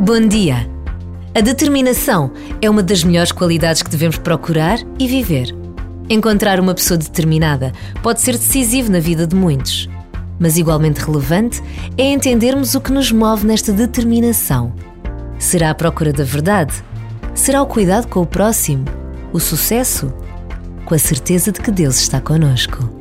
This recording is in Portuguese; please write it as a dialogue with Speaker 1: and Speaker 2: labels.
Speaker 1: Bom dia! A determinação é uma das melhores qualidades que devemos procurar e viver. Encontrar uma pessoa determinada pode ser decisivo na vida de muitos, mas igualmente relevante é entendermos o que nos move nesta determinação. Será a procura da verdade? Será o cuidado com o próximo? O sucesso? Com a certeza de que Deus está conosco.